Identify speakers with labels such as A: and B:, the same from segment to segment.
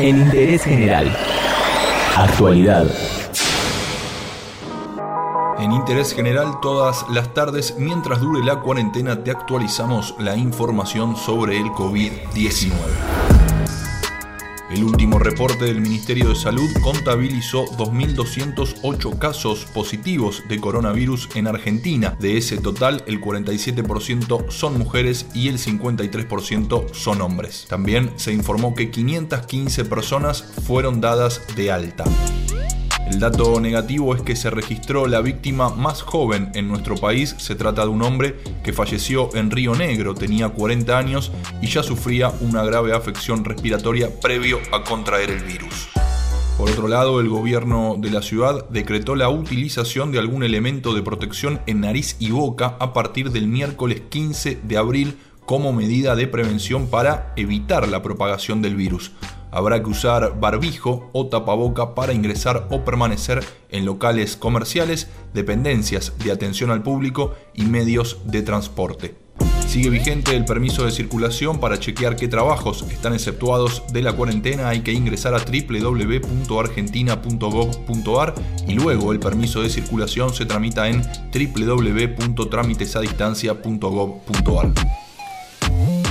A: En interés general. Actualidad.
B: En interés general, todas las tardes, mientras dure la cuarentena, te actualizamos la información sobre el COVID-19. El último reporte del Ministerio de Salud contabilizó 2.208 casos positivos de coronavirus en Argentina. De ese total, el 47% son mujeres y el 53% son hombres. También se informó que 515 personas fueron dadas de alta. El dato negativo es que se registró la víctima más joven en nuestro país. Se trata de un hombre que falleció en Río Negro, tenía 40 años y ya sufría una grave afección respiratoria previo a contraer el virus. Por otro lado, el gobierno de la ciudad decretó la utilización de algún elemento de protección en nariz y boca a partir del miércoles 15 de abril como medida de prevención para evitar la propagación del virus habrá que usar barbijo o tapaboca para ingresar o permanecer en locales comerciales, dependencias de atención al público y medios de transporte. Sigue vigente el permiso de circulación para chequear qué trabajos están exceptuados de la cuarentena. Hay que ingresar a www.argentina.gov.ar y luego el permiso de circulación se tramita en www.trámitesadistancia.gov.ar.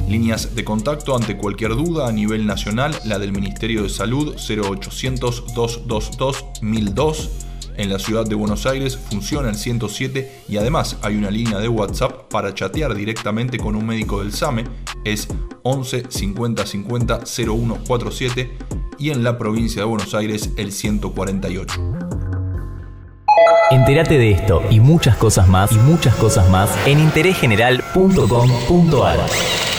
B: Líneas de contacto ante cualquier duda a nivel nacional, la del Ministerio de Salud 0800 222 1002. En la ciudad de Buenos Aires funciona el 107 y además hay una línea de WhatsApp para chatear directamente con un médico del SAME, es 11 50 50 0147 y en la provincia de Buenos Aires el 148.
A: Entérate de esto y muchas cosas más y muchas cosas más en interésgeneral.com.ar.